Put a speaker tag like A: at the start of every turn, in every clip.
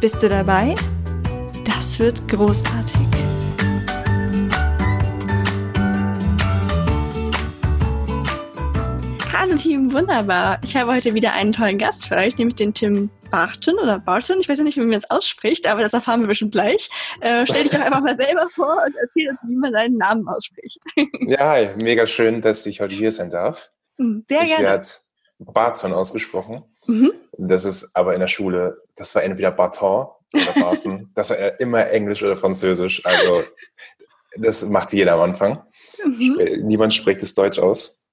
A: Bist du dabei? Das wird großartig. Hallo Team, wunderbar. Ich habe heute wieder einen tollen Gast für euch, nämlich den Tim Barton oder Barton. Ich weiß ja nicht, wie man es ausspricht, aber das erfahren wir bestimmt gleich. Äh, stell dich doch einfach mal selber vor und erzähl uns, wie man deinen Namen ausspricht.
B: ja, hi. mega schön, dass ich heute hier sein darf.
A: Sehr
B: ich
A: gerne.
B: werde Barton ausgesprochen.
A: Mhm.
B: Das ist aber in der Schule, das war entweder Barton oder Barton. das war immer Englisch oder Französisch. Also das macht jeder am Anfang.
A: Mhm.
B: Niemand spricht es Deutsch aus.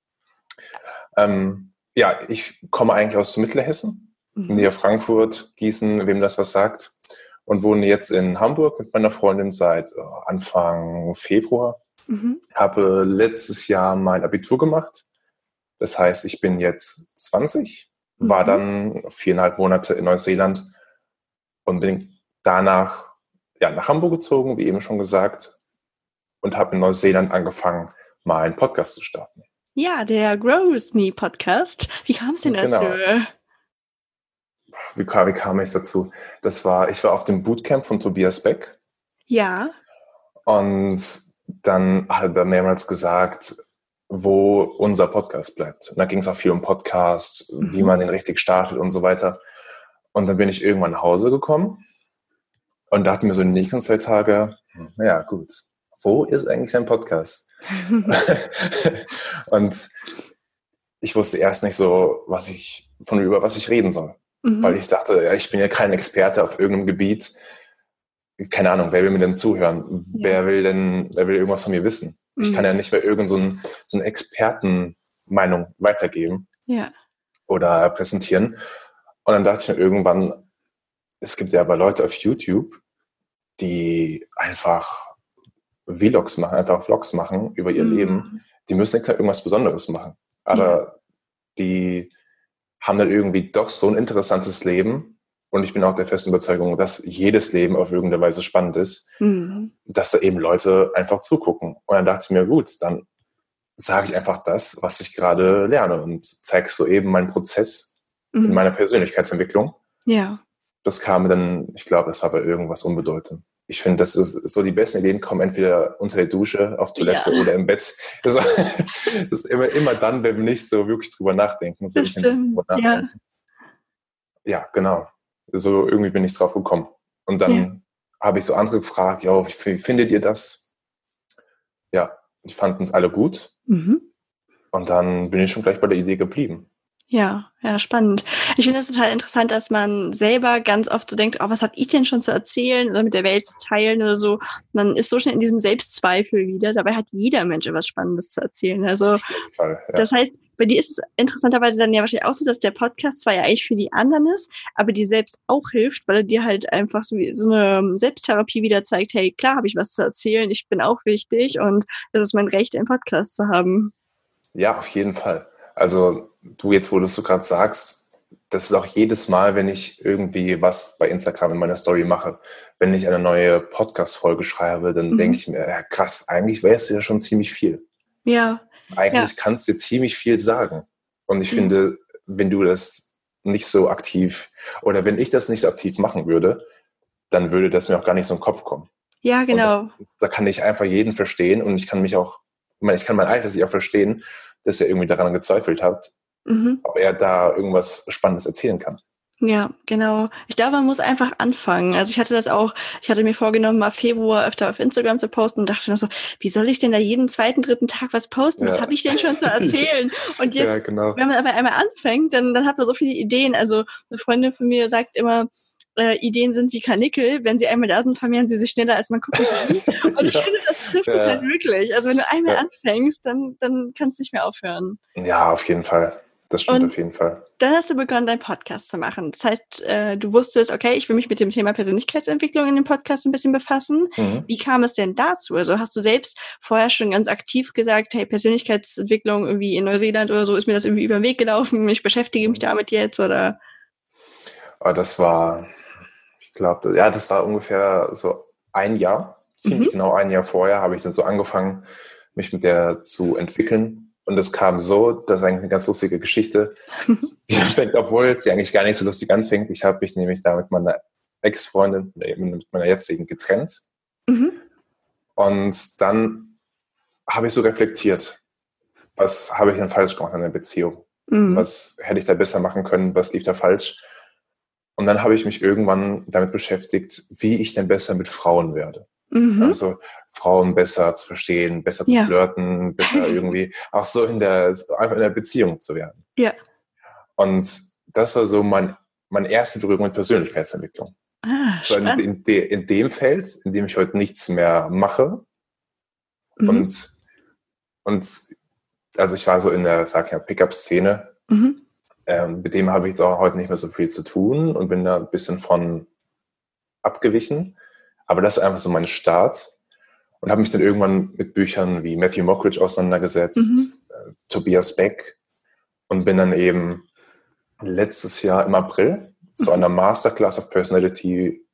B: Ähm, ja, ich komme eigentlich aus Mittelhessen,
A: Mhm.
B: näher Frankfurt, Gießen, wem das was sagt. Und wohne jetzt in Hamburg mit meiner Freundin seit äh, Anfang Februar.
A: Mhm.
B: Habe letztes Jahr mein Abitur gemacht. Das heißt, ich bin jetzt 20, war
A: Mhm.
B: dann viereinhalb Monate in Neuseeland und bin danach ja, nach Hamburg gezogen, wie eben schon gesagt, und habe in Neuseeland angefangen, mal einen Podcast zu starten.
A: Ja, der Grows Me Podcast. Wie kam es denn
B: Genau.
A: dazu?
B: Wie kam, wie kam ich dazu? Das war, ich war auf dem Bootcamp von Tobias Beck
A: Ja.
B: und dann hat er mehrmals gesagt, wo unser Podcast bleibt. Und da ging es auch viel um Podcast, wie
A: Mhm.
B: man den richtig startet und so weiter. Und dann bin ich irgendwann nach Hause gekommen und dachte mir so in den nächsten zwei Tage, hm, naja, gut, wo ist eigentlich ein Podcast? und ich wusste erst nicht so, was ich, von über was ich reden soll.
A: Mhm.
B: Weil ich dachte, ja, ich bin ja kein Experte auf irgendeinem Gebiet. Keine Ahnung, wer will mir denn zuhören? Wer will denn, wer will irgendwas von mir wissen? Ich
A: Mhm.
B: kann ja nicht mehr irgendeine so so eine Expertenmeinung weitergeben
A: ja.
B: oder präsentieren. Und dann dachte ich mir irgendwann, es gibt ja aber Leute auf YouTube, die einfach Vlogs machen, einfach Vlogs machen über ihr
A: Mhm.
B: Leben. Die müssen nicht irgendwas Besonderes machen. Aber die haben dann irgendwie doch so ein interessantes Leben. Und ich bin auch der festen Überzeugung, dass jedes Leben auf irgendeine Weise spannend ist,
A: Mhm.
B: dass da eben Leute einfach zugucken. Und dann dachte ich mir, gut, dann sage ich einfach das, was ich gerade lerne und zeige so eben meinen Prozess in
A: Mhm.
B: meiner Persönlichkeitsentwicklung.
A: Ja.
B: Das kam dann, ich glaube, das war bei irgendwas unbedeutend. Ich finde, das ist so die besten Ideen kommen entweder unter der Dusche, auf Toilette
A: Ja.
B: oder im Bett. Das ist, das ist immer, immer dann, wenn wir nicht so wirklich drüber nachdenken. So
A: Das stimmt,
B: drüber
A: ja.
B: nachdenken. ja, genau. So irgendwie bin ich drauf gekommen. Und dann
A: Ja.
B: habe ich so andere gefragt, ja, wie findet ihr das? Ja, die fanden es alle gut.
A: Mhm.
B: Und dann bin ich schon gleich bei der Idee geblieben.
A: Ja, ja, spannend. Ich finde es total interessant, dass man selber ganz oft so denkt, oh, was habe ich denn schon zu erzählen oder mit der Welt zu teilen oder so. Man ist so schnell in diesem Selbstzweifel wieder. Dabei hat jeder Mensch etwas Spannendes zu erzählen. Also
B: Fall. Ja.
A: das heißt, bei dir ist es interessanterweise dann ja wahrscheinlich auch so, dass der Podcast zwar ja eigentlich für die anderen ist, aber dir selbst auch hilft, weil er dir halt einfach so, wie- so eine Selbsttherapie wieder zeigt, hey, klar habe ich was zu erzählen, ich bin auch wichtig und es ist mein Recht, einen Podcast zu haben.
B: Ja, auf jeden Fall. Also du jetzt, wo du es so gerade sagst, das ist auch jedes Mal, wenn ich irgendwie was bei Instagram in meiner Story mache, wenn ich eine neue Podcast-Folge schreibe, dann
A: Mhm.
B: denke ich mir, ja krass, eigentlich weißt du ja schon ziemlich viel.
A: Ja,
B: Eigentlich kannst du ziemlich viel sagen. Und ich
A: Mhm.
B: finde, wenn du das nicht so aktiv oder wenn ich das nicht so aktiv machen würde, dann würde das mir auch gar nicht so in den Kopf kommen.
A: ja, genau.
B: Da kann ich einfach jeden verstehen und ich kann mich auch, ich meine, ich kann mein eigenes Ich auch verstehen, dass er irgendwie daran gezweifelt hat,
A: Mhm.
B: ob er da irgendwas Spannendes erzählen kann.
A: Ja, genau. Ich glaube, man muss einfach anfangen. Also ich hatte das auch, ich hatte mir vorgenommen, mal Februar öfter auf Instagram zu posten und dachte noch so, wie soll ich denn da jeden zweiten, dritten Tag was posten? Was
B: Ja.
A: habe ich denn schon zu erzählen? Und jetzt,
B: ja, genau.
A: wenn man aber einmal anfängt, dann, dann hat man so viele Ideen. Also eine Freundin von mir sagt immer, äh, Ideen sind wie Karnickel. Wenn sie einmal da sind, vermehren sie sich schneller, als man gucken kann. Und ich
B: Ja.
A: finde, das trifft es
B: Ja.
A: halt wirklich. Also wenn du einmal anfängst, dann, dann kannst du nicht mehr aufhören.
B: Ja, auf jeden Fall. Das stimmt
A: Und
B: auf jeden Fall.
A: Dann hast du begonnen, deinen Podcast zu machen. Das heißt, äh, du wusstest, okay, ich will mich mit dem Thema Persönlichkeitsentwicklung in dem Podcast ein bisschen befassen.
B: Mhm.
A: Wie kam es denn dazu? Also hast du selbst vorher schon ganz aktiv gesagt, hey, Persönlichkeitsentwicklung irgendwie in Neuseeland oder so ist mir das irgendwie über den Weg gelaufen, ich beschäftige mich damit jetzt oder?
B: Aber das war, ich glaube, ja, das war ungefähr so ein Jahr, ziemlich
A: Mhm.
B: genau ein Jahr vorher, habe ich dann so angefangen, mich mit der zu entwickeln. Und es kam so, das ist eigentlich eine ganz lustige Geschichte. Die fängt, obwohl sie eigentlich gar nicht so lustig anfängt. Ich habe mich nämlich da mit meiner Ex-Freundin, mit meiner jetzigen getrennt.
A: Mhm.
B: Und dann habe ich so reflektiert, was habe ich denn falsch gemacht in der Beziehung?
A: Mhm.
B: Was hätte ich da besser machen können? Was lief da falsch? Und dann habe ich mich irgendwann damit beschäftigt, wie ich denn besser mit Frauen werde.
A: Mhm.
B: Also Frauen besser zu verstehen, besser zu
A: Ja.
B: flirten, besser irgendwie auch so in der, einfach in der Beziehung zu werden.
A: Ja.
B: Und das war so mein, meine erste Berührung mit Persönlichkeitsentwicklung.
A: Ah,
B: So in, in, de, in dem Feld, in dem ich heute nichts mehr mache.
A: Mhm.
B: Und, und also ich war so in der, sag ich ja, Pickup-Szene.
A: Mhm.
B: Ähm, mit dem habe ich jetzt auch heute nicht mehr so viel zu tun und bin da ein bisschen von abgewichen. Aber das ist einfach so mein Start. Und habe mich dann irgendwann mit Büchern wie Matthew Mockridge auseinandergesetzt,
A: Mhm.
B: äh, Tobias Beck und bin dann eben letztes Jahr im April zu einer Masterclass of Personality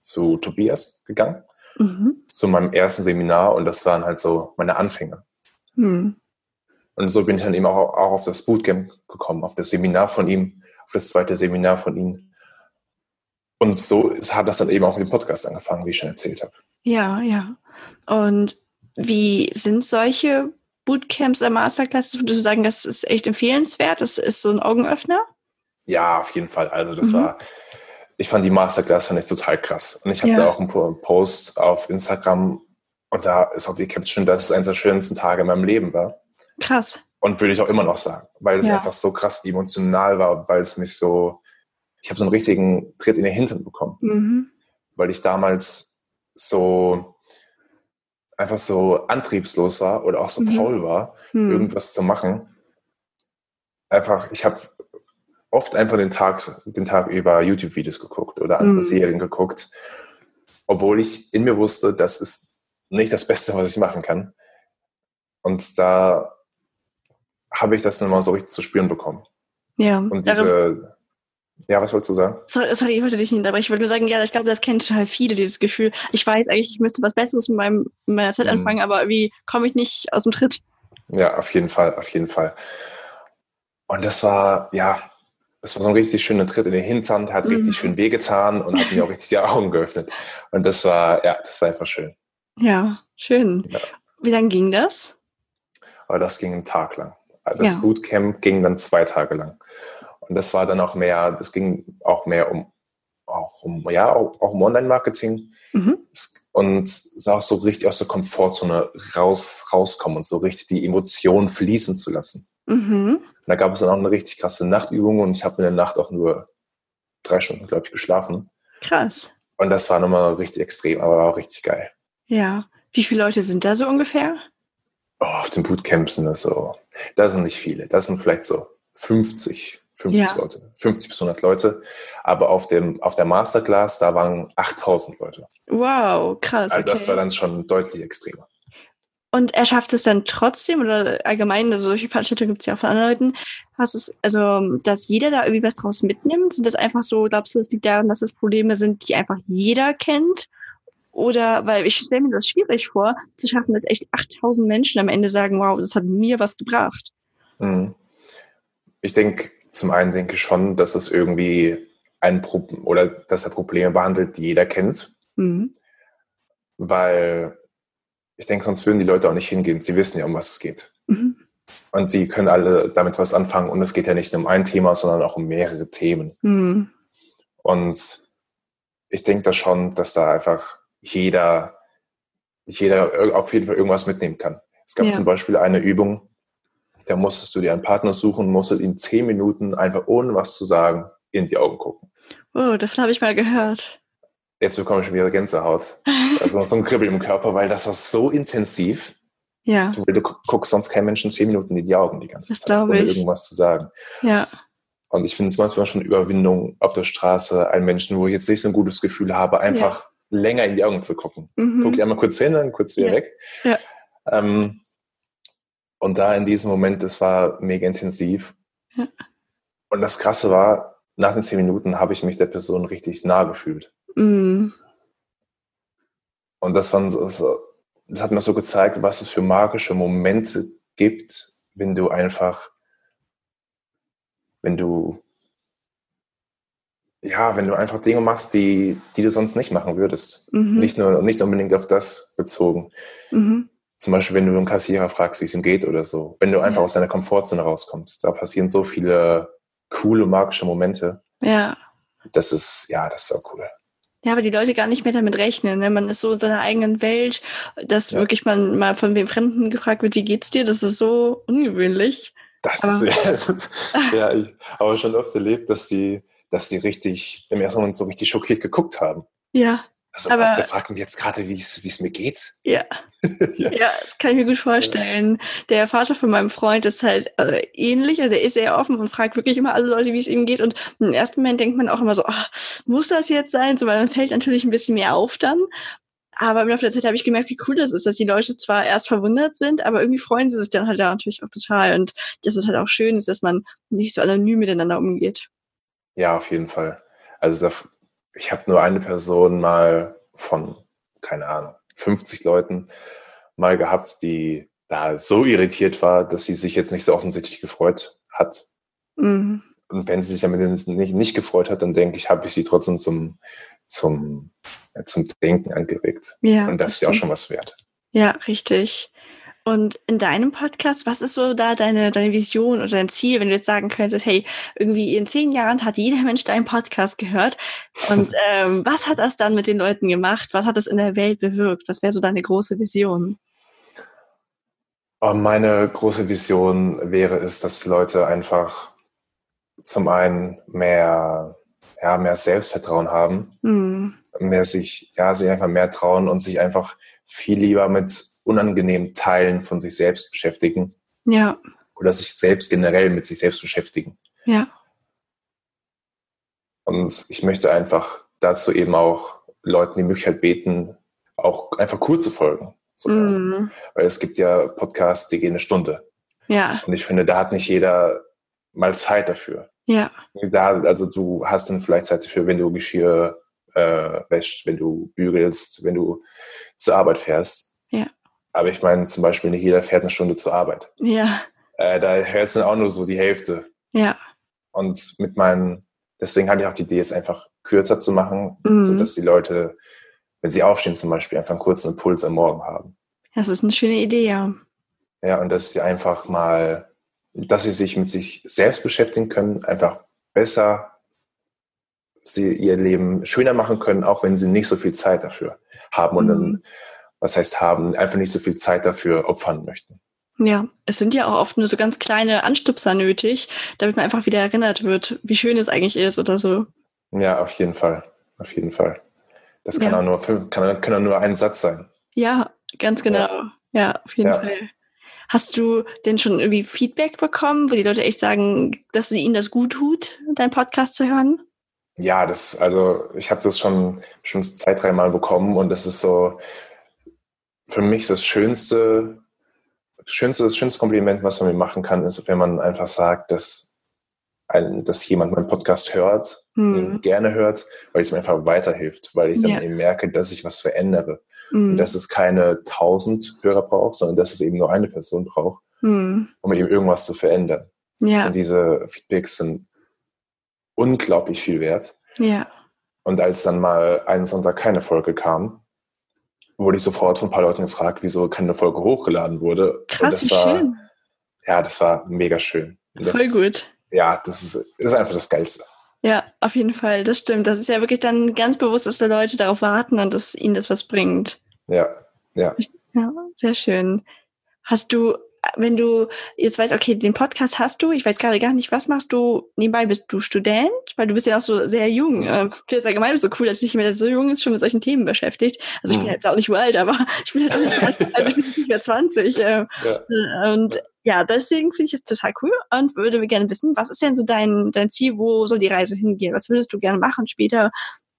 B: zu Tobias gegangen,
A: Mhm.
B: zu meinem ersten Seminar und das waren halt so meine Anfänge.
A: Mhm.
B: Und so bin ich dann eben auch, auch auf das Bootcamp gekommen, auf das Seminar von ihm, auf das zweite Seminar von ihm. Und so hat das dann eben auch mit dem Podcast angefangen, wie ich schon erzählt habe.
A: Ja, ja. Und wie sind solche Bootcamps oder Masterclasses? Würdest du sagen, das ist echt empfehlenswert? Das ist so ein Augenöffner?
B: Ja, auf jeden Fall. Also das
A: Mhm.
B: war, ich fand die Masterclass fand ich total krass. Und ich hatte
A: Ja.
B: auch einen Po- Post auf Instagram und da ist auch die Caption, dass es eines der schönsten Tage in meinem Leben war.
A: Krass.
B: Und würde ich auch immer noch sagen, weil es
A: Ja.
B: einfach so krass emotional war, weil es mich so, ich habe so einen richtigen Tritt in den Hintern bekommen.
A: Mhm.
B: weil ich damals so einfach so antriebslos war oder auch so
A: Mhm.
B: faul war,
A: Hm.
B: irgendwas zu machen. Einfach, ich habe oft einfach den Tag, den Tag über YouTube-Videos geguckt oder andere
A: Mhm.
B: Serien geguckt, obwohl ich in mir wusste, das ist nicht das Beste, was ich machen kann. Und da habe ich das dann mal so richtig zu spüren bekommen.
A: Ja.
B: Und
A: Darum-
B: diese, ja, was wolltest du sagen?
A: Sorry, sorry, ich wollte dich nicht unterbrechen. Ich wollte nur sagen, ja, ich glaube, das kennen total viele, dieses Gefühl. Ich weiß eigentlich, ich müsste was Besseres mit, meinem, meiner Zeit
B: Mhm.
A: anfangen, aber irgendwie komme ich nicht aus dem Tritt.
B: Ja, auf jeden Fall, auf jeden Fall. Und das war, ja, das war so ein richtig schöner Tritt in den Hintern, hat
A: Mhm.
B: richtig schön wehgetan und hat mir auch richtig die Augen geöffnet. Und das war, ja, das war einfach schön.
A: Ja, schön.
B: Ja.
A: Wie lange ging das?
B: Aber das ging einen Tag lang. Das
A: Ja.
B: Bootcamp ging dann zwei Tage lang. Und das war dann auch mehr, das ging auch mehr um, auch um, ja, auch, auch um Online-Marketing.
A: Mhm.
B: Es- Und so auch so richtig aus der Komfortzone raus, rauskommen und so richtig die Emotionen fließen zu lassen.
A: Mhm.
B: Da gab es dann auch eine richtig krasse Nachtübung und ich habe in der Nacht auch nur drei Stunden, glaube ich, geschlafen.
A: Krass.
B: Und das war nochmal richtig extrem, aber war auch richtig geil.
A: Ja. Wie viele Leute sind da so ungefähr?
B: Oh, auf den Bootcamps sind das so, da sind nicht viele, da sind vielleicht so 50, 50
A: Ja.
B: Leute, 50 bis 100 Leute. Aber auf, dem, auf der Masterclass, da waren 8000 Leute.
A: Wow, krass.
B: Also
A: Okay.
B: das war dann schon deutlich extremer.
A: Und er schafft es dann trotzdem oder allgemein, also solche Veranstaltungen gibt es ja auch von anderen Leuten, hast es, also, dass jeder da irgendwie was draus mitnimmt? Sind das einfach so, glaubst du, es liegt daran, dass es Probleme sind, die einfach jeder kennt? Oder, weil ich stelle mir das schwierig vor, zu schaffen, dass echt 8000 Menschen am Ende sagen, wow, das hat mir was gebracht.
B: Mhm. Ich denke, zum einen denke ich schon, dass es irgendwie ein Problem oder dass er Probleme behandelt, die jeder kennt.
A: Mhm.
B: weil ich denke, sonst würden die Leute auch nicht hingehen. Sie wissen ja, um was es geht.
A: Mhm.
B: Und sie können alle damit was anfangen. Und es geht ja nicht nur um ein Thema, sondern auch um mehrere Themen.
A: Mhm.
B: Und ich denke da schon, dass da einfach jeder, jeder auf jeden Fall irgendwas mitnehmen kann. Es gab
A: Ja.
B: zum Beispiel eine Übung, da musstest du dir einen Partner suchen, musstest in zehn Minuten einfach ohne was zu sagen in die Augen gucken.
A: Oh, davon habe ich mal gehört.
B: Jetzt bekomme ich schon wieder Gänsehaut. Also so ein Kribbel im Körper, weil das war so intensiv.
A: Ja.
B: Du, du guckst sonst keinen Menschen zehn Minuten in die Augen die ganze
A: Das
B: Zeit, ohne
A: ich.
B: irgendwas zu sagen.
A: Ja.
B: Und ich finde es manchmal schon Überwindung auf der Straße, einen Menschen, wo ich jetzt nicht so ein gutes Gefühl habe, einfach länger in die Augen zu gucken.
A: Mhm.
B: Guck ich einmal kurz hin, dann kurz wieder
A: Ja.
B: weg.
A: Ja.
B: Ähm, und da in diesem Moment, das war mega intensiv.
A: Ja.
B: Und das Krasse war, nach den zehn Minuten habe ich mich der Person richtig nah gefühlt.
A: Mhm.
B: Und das, waren das hat mir so gezeigt, was es für magische Momente gibt, wenn du einfach, wenn du, ja, wenn du einfach Dinge machst, die, die du sonst nicht machen würdest.
A: Mhm.
B: Nicht nur, nicht unbedingt auf das bezogen.
A: Mhm.
B: Zum Beispiel, wenn du einen Kassierer fragst, wie es ihm geht oder so. Wenn du einfach
A: Ja.
B: aus deiner Komfortzone rauskommst. Da passieren so viele coole, magische Momente.
A: Ja.
B: Das ist, ja, das ist so cool.
A: Ja, aber die Leute gar nicht mehr damit rechnen. Ne? Man ist so in seiner eigenen Welt, dass
B: Ja.
A: wirklich man mal von wem Fremden gefragt wird, wie geht's dir? Das ist so ungewöhnlich.
B: Das
A: Aber-
B: ist, ja, das ist, ja, ich habe schon oft erlebt, dass die, dass die richtig, im ersten Moment so richtig schockiert geguckt haben.
A: Ja,
B: Also,
A: Aber-
B: was, der fragt mich jetzt gerade, wie es mir geht.
A: ja.
B: Ja.
A: Ja, das kann ich mir gut vorstellen. Der Vater von meinem Freund ist halt äh, ähnlich, also er ist sehr offen und fragt wirklich immer alle Leute, wie es ihm geht. Und im ersten Moment denkt man auch immer so, ach, muss das jetzt sein? So, weil man fällt natürlich ein bisschen mehr auf dann. Aber im Laufe der Zeit habe ich gemerkt, wie cool das ist, dass die Leute zwar erst verwundert sind, aber irgendwie freuen sie sich dann halt da natürlich auch total. Und dass es halt auch schön ist, dass man nicht so anonym miteinander umgeht.
B: Ja, auf jeden Fall. Also, da, ich habe nur eine Person mal von, keine Ahnung, 50 Leuten mal gehabt, die da so irritiert war, dass sie sich jetzt nicht so offensichtlich gefreut hat.
A: Mhm.
B: Und wenn sie sich damit nicht, nicht gefreut hat, dann denke ich, habe ich sie trotzdem zum, zum, zum Denken angeregt.
A: Ja,
B: Und das ist ja auch schon was wert.
A: Ja, richtig. Und in deinem Podcast, was ist so da deine, deine Vision oder dein Ziel, wenn du jetzt sagen könntest, hey, irgendwie in zehn Jahren hat jeder Mensch deinen Podcast gehört. Und ähm, was hat das dann mit den Leuten gemacht? Was hat es in der Welt bewirkt? Was wäre so deine große Vision?
B: Aber meine große Vision wäre es, dass Leute einfach zum einen mehr, ja, mehr Selbstvertrauen haben,
A: Hm.
B: mehr sich, ja, sich einfach mehr trauen und sich einfach viel lieber mit unangenehmen Teilen von sich selbst beschäftigen
A: Ja,
B: oder sich selbst generell mit sich selbst beschäftigen.
A: ja,
B: Und ich möchte einfach dazu eben auch Leuten die Möglichkeit beten, auch einfach zu folgen. sogar.
A: hm.
B: Weil es gibt ja Podcasts, die gehen eine Stunde.
A: ja,
B: Und ich finde, da hat nicht jeder mal Zeit dafür.
A: ja,
B: Da, also du hast dann vielleicht Zeit dafür, wenn du Geschirr äh, wäscht, wenn du bügelst, wenn du zur Arbeit fährst. Aber ich meine zum Beispiel, nicht jeder fährt eine Stunde zur Arbeit.
A: ja,
B: Äh, da hört es dann auch nur so die Hälfte.
A: ja,
B: Und mit meinen, deswegen hatte ich auch die Idee, es einfach kürzer zu machen,
A: Mhm.
B: sodass die Leute, wenn sie aufstehen zum Beispiel, einfach einen kurzen Impuls am Morgen haben.
A: das ist eine schöne Idee, ja.
B: Ja, und dass sie einfach mal, dass sie sich mit sich selbst beschäftigen können, einfach besser sie ihr Leben schöner machen können, auch wenn sie nicht so viel Zeit dafür haben und dann,
A: Mhm.
B: Was heißt haben, einfach nicht so viel Zeit dafür opfern möchten.
A: Ja, es sind ja auch oft nur so ganz kleine Anstupser nötig, damit man einfach wieder erinnert wird, wie schön es eigentlich ist oder so.
B: Ja, auf jeden Fall. Auf jeden Fall. Das kann
A: Ja.
B: auch nur kann, kann auch nur ein Satz sein.
A: Ja, ganz genau. Ja, auf jeden
B: Ja.
A: Fall. Hast du denn schon irgendwie Feedback bekommen, wo die Leute echt sagen, dass sie ihnen das gut tut, deinen Podcast zu hören?
B: Ja, das, also ich habe das schon, schon zwei, dreimal bekommen und das ist so für mich das schönste, schönste, das schönste Kompliment, was man mir machen kann, ist, wenn man einfach sagt, dass, ein, dass jemand meinen Podcast hört, ihn
A: Hm.
B: gerne hört, weil es mir einfach weiterhilft, weil ich dann
A: Ja.
B: eben merke, dass ich was verändere.
A: Hm.
B: Und dass es keine tausend Hörer braucht, sondern dass es eben nur eine Person braucht,
A: Hm.
B: um eben irgendwas zu verändern.
A: Ja,
B: Und diese Feedbacks sind unglaublich viel wert.
A: ja,
B: Und als dann mal einen Sonntag keine Folge kam, wurde ich sofort von ein paar Leuten gefragt, wieso keine Folge hochgeladen wurde.
A: Krass, wie
B: war,
A: schön.
B: Ja, das war mega schön. Und das,
A: Voll gut.
B: Ja, das ist, ist einfach das Geilste.
A: Ja, auf jeden Fall, das stimmt. Das ist ja wirklich dann ganz bewusst, dass die Leute darauf warten und dass ihnen das was bringt.
B: Ja, ja.
A: Ja, sehr schön. Hast du wenn du jetzt weißt, okay, den Podcast hast du, ich weiß gerade gar nicht, was machst du nebenbei? Bist du Student? Weil du bist ja auch so sehr jung. Ich finde es allgemein so cool, dass sich jemand, der so jung ist, schon mit solchen Themen beschäftigt. Also ich bin mhm. jetzt auch nicht uralt, aber ich bin halt auch nicht, alt, also ich bin nicht mehr 20. Äh, ja. Und ja, deswegen finde ich es total cool und würde gerne wissen, was ist denn so dein, dein Ziel? Wo soll die Reise hingehen? Was würdest du gerne machen später?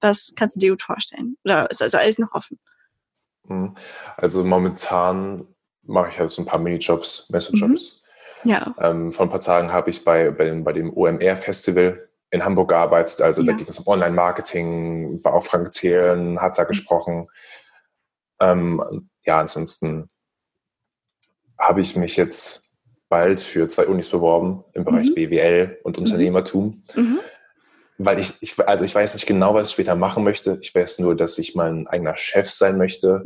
A: Was kannst du dir gut vorstellen? Oder ist also alles noch offen?
B: Mhm. Also momentan mache ich halt so ein paar Minijobs, Messejobs.
A: Mhm. Ja.
B: Ähm, vor ein paar Tagen habe ich bei, bei, bei dem OMR-Festival in Hamburg gearbeitet. Also ja. da ging es um Online-Marketing, war auch Frank Thelen, hat da mhm. gesprochen. Ähm, ja, ansonsten habe ich mich jetzt bald für zwei Unis beworben im Bereich mhm. BWL und mhm. Unternehmertum. Mhm. Weil ich, ich, also ich weiß nicht genau, was ich später machen möchte. Ich weiß nur, dass ich mein eigener Chef sein möchte.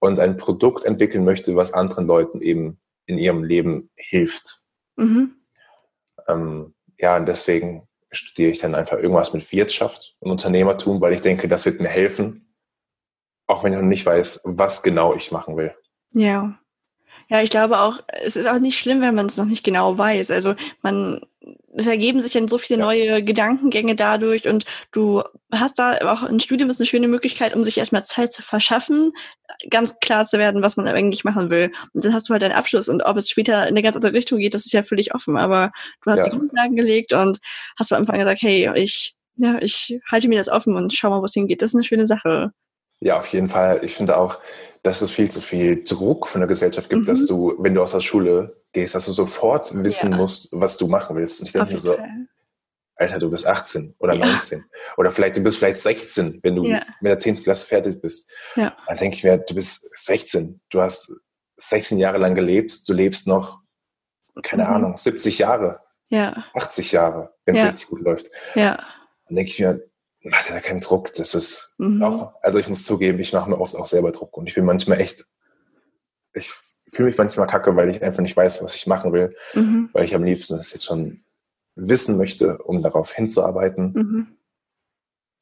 B: Und ein Produkt entwickeln möchte, was anderen Leuten eben in ihrem Leben hilft. Mhm. Ähm, ja, und deswegen studiere ich dann einfach irgendwas mit Wirtschaft und Unternehmertum, weil ich denke, das wird mir helfen, auch wenn ich noch nicht weiß, was genau ich machen will.
A: Ja. Ja, ich glaube auch, es ist auch nicht schlimm, wenn man es noch nicht genau weiß. Also man es ergeben sich dann so viele ja. neue Gedankengänge dadurch und du hast da auch ein Studium ist eine schöne Möglichkeit, um sich erstmal Zeit zu verschaffen, ganz klar zu werden, was man eigentlich machen will. Und dann hast du halt deinen Abschluss und ob es später in eine ganz andere Richtung geht, das ist ja völlig offen. Aber du hast ja. die Grundlagen gelegt und hast von Anfang gesagt, hey, ich, ja, ich halte mir das offen und schau mal, wo es hingeht. Das ist eine schöne Sache.
B: Ja, auf jeden Fall. Ich finde auch, dass es viel zu viel Druck von der Gesellschaft gibt, mhm. dass du, wenn du aus der Schule gehst, dass du sofort wissen ja. musst, was du machen willst. Und ich denke mir so, Alter, du bist 18 oder ja. 19. Oder vielleicht, du bist vielleicht 16, wenn du ja. mit der 10. Klasse fertig bist. Ja. Dann denke ich mir, du bist 16. Du hast 16 Jahre lang gelebt. Du lebst noch, keine mhm. Ahnung, 70 Jahre.
A: Ja.
B: 80 Jahre, wenn es richtig gut läuft.
A: Ja.
B: Dann denke ich mir, mach dir da keinen Druck. Das ist mhm. auch, also ich muss zugeben, ich mache mir oft auch selber Druck und ich bin manchmal echt, ich fühle mich manchmal kacke, weil ich einfach nicht weiß, was ich machen will, mhm. weil ich am liebsten das jetzt schon wissen möchte, um darauf hinzuarbeiten. Mhm.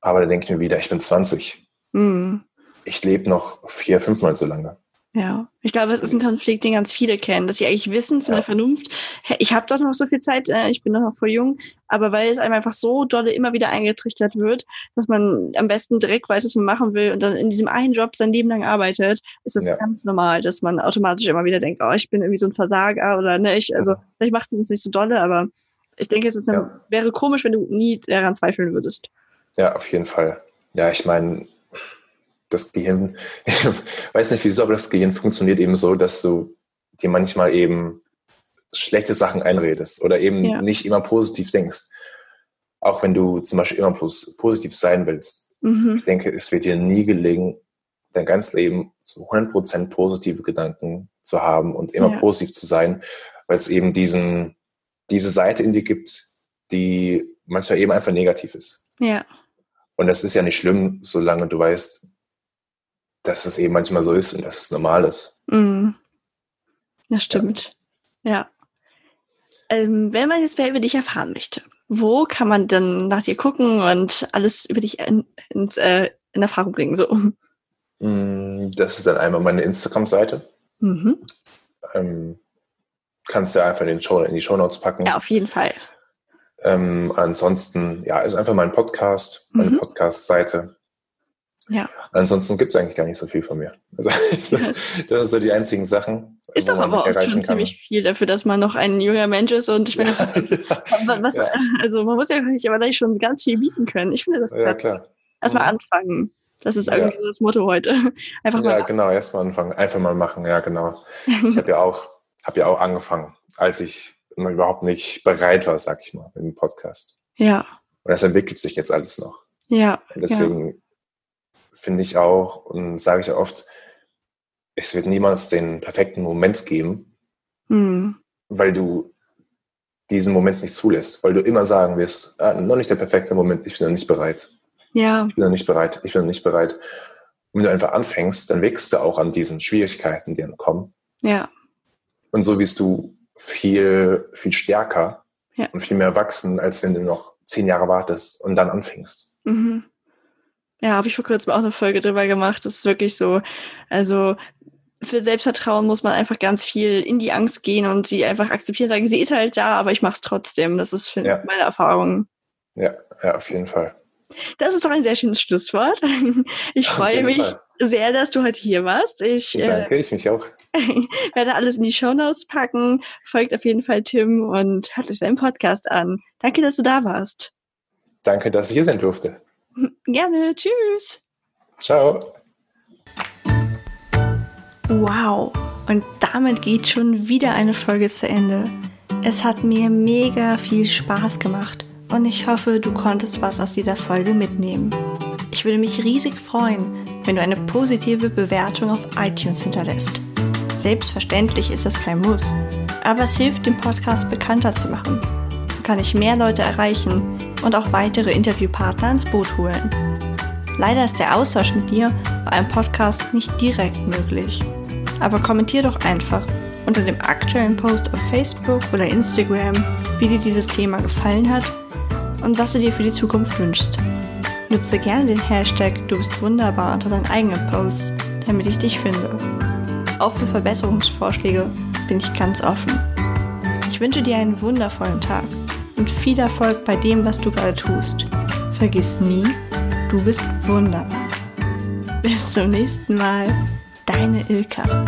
B: Aber da denke ich mir wieder, ich bin 20. Mhm. Ich lebe noch vier, fünfmal so lange.
A: Ja, ich glaube, es ist ein Konflikt, den ganz viele kennen, dass sie eigentlich wissen von ja. der Vernunft, ich habe doch noch so viel Zeit, äh, ich bin doch noch voll jung, aber weil es einem einfach so dolle immer wieder eingetrichtert wird, dass man am besten direkt weiß, was man machen will und dann in diesem einen Job sein Leben lang arbeitet, ist es ja. ganz normal, dass man automatisch immer wieder denkt, oh, ich bin irgendwie so ein Versager oder ne, ich, also vielleicht macht man es nicht so dolle, aber ich denke, es ist eine, ja. wäre komisch, wenn du nie daran zweifeln würdest.
B: Ja, auf jeden Fall. Ja, ich meine, das Gehirn, ich weiß nicht wieso, aber das Gehirn funktioniert eben so, dass du dir manchmal eben schlechte Sachen einredest oder eben ja. nicht immer positiv denkst. Auch wenn du zum Beispiel immer positiv sein willst. Mhm. Ich denke, es wird dir nie gelingen, dein ganzes Leben zu 100% positive Gedanken zu haben und immer ja. positiv zu sein, weil es eben diesen, diese Seite in dir gibt, die manchmal eben einfach negativ ist.
A: Ja.
B: Und das ist ja nicht schlimm, solange du weißt, dass es eben manchmal so ist und dass es normal ist.
A: Mhm. Das stimmt. Ja. ja. Ähm, wenn man jetzt mehr über dich erfahren möchte, wo kann man dann nach dir gucken und alles über dich in, in, äh, in Erfahrung bringen? So?
B: Mm, das ist dann einmal meine Instagram-Seite. Mhm. Ähm, kannst du einfach in, den Show, in die Show Notes packen.
A: Ja, auf jeden Fall.
B: Ähm, ansonsten, ja, ist einfach mein Podcast, meine mhm. Podcast-Seite.
A: Ja.
B: Ansonsten gibt es eigentlich gar nicht so viel von mir. Also das, das ist so die einzigen Sachen.
A: Ist doch aber auch schon ziemlich viel dafür, dass man noch ein junger Mensch ist und ich meine, was, ja. was ja. also man muss ja gleich schon ganz viel bieten können. Ich finde das
B: ja, klar.
A: Erstmal mhm. anfangen. Das ist irgendwie das Motto heute.
B: Einfach mal. Ja, genau, erstmal anfangen. Einfach mal machen, ja, genau. Ich habe ja auch, habe ja auch angefangen, als ich noch überhaupt nicht bereit war, sag ich mal, mit dem Podcast.
A: Ja.
B: Und das entwickelt sich jetzt alles noch.
A: Ja.
B: Und deswegen finde ich auch und sage ich oft, es wird niemals den perfekten Moment geben, mhm. weil du diesen Moment nicht zulässt, weil du immer sagen wirst, ah, noch nicht der perfekte Moment, ich bin noch nicht bereit.
A: Ja.
B: Ich bin noch nicht bereit, ich bin noch nicht bereit. Und wenn du einfach anfängst, dann wächst du auch an diesen Schwierigkeiten, die dann kommen.
A: Ja.
B: Und so wirst du viel, viel stärker ja. und viel mehr wachsen, als wenn du noch zehn Jahre wartest und dann anfängst.
A: Mhm. Ja, habe ich vor kurzem auch eine Folge drüber gemacht. Das ist wirklich so. Also für Selbstvertrauen muss man einfach ganz viel in die Angst gehen und sie einfach akzeptieren, sagen, sie ist halt da, aber ich mache es trotzdem. Das ist ja. meine Erfahrung.
B: Ja, ja, auf jeden Fall.
A: Das ist doch ein sehr schönes Schlusswort. Ich freue mich Fall. sehr, dass du heute hier warst. Ich,
B: Danke, äh, ich mich auch.
A: werde alles in die Show Notes packen. Folgt auf jeden Fall Tim und hört euch seinen Podcast an. Danke, dass du da warst.
B: Danke, dass ich hier sein durfte.
A: Gerne. Tschüss.
B: Ciao.
A: Wow. Und damit geht schon wieder eine Folge zu Ende. Es hat mir mega viel Spaß gemacht und ich hoffe, du konntest was aus dieser Folge mitnehmen. Ich würde mich riesig freuen, wenn du eine positive Bewertung auf iTunes hinterlässt. Selbstverständlich ist das kein Muss, aber es hilft, den Podcast bekannter zu machen. Kann ich mehr Leute erreichen und auch weitere Interviewpartner ins Boot holen. Leider ist der Austausch mit dir bei einem Podcast nicht direkt möglich. Aber kommentier doch einfach unter dem aktuellen Post auf Facebook oder Instagram, wie dir dieses Thema gefallen hat und was du dir für die Zukunft wünschst. Nutze gerne den Hashtag Du bist wunderbar unter deinen eigenen Posts, damit ich dich finde. Auch für Verbesserungsvorschläge bin ich ganz offen. Ich wünsche dir einen wundervollen Tag und viel Erfolg bei dem, was du gerade tust. Vergiss nie, du bist wunderbar. Bis zum nächsten Mal, deine Ilka.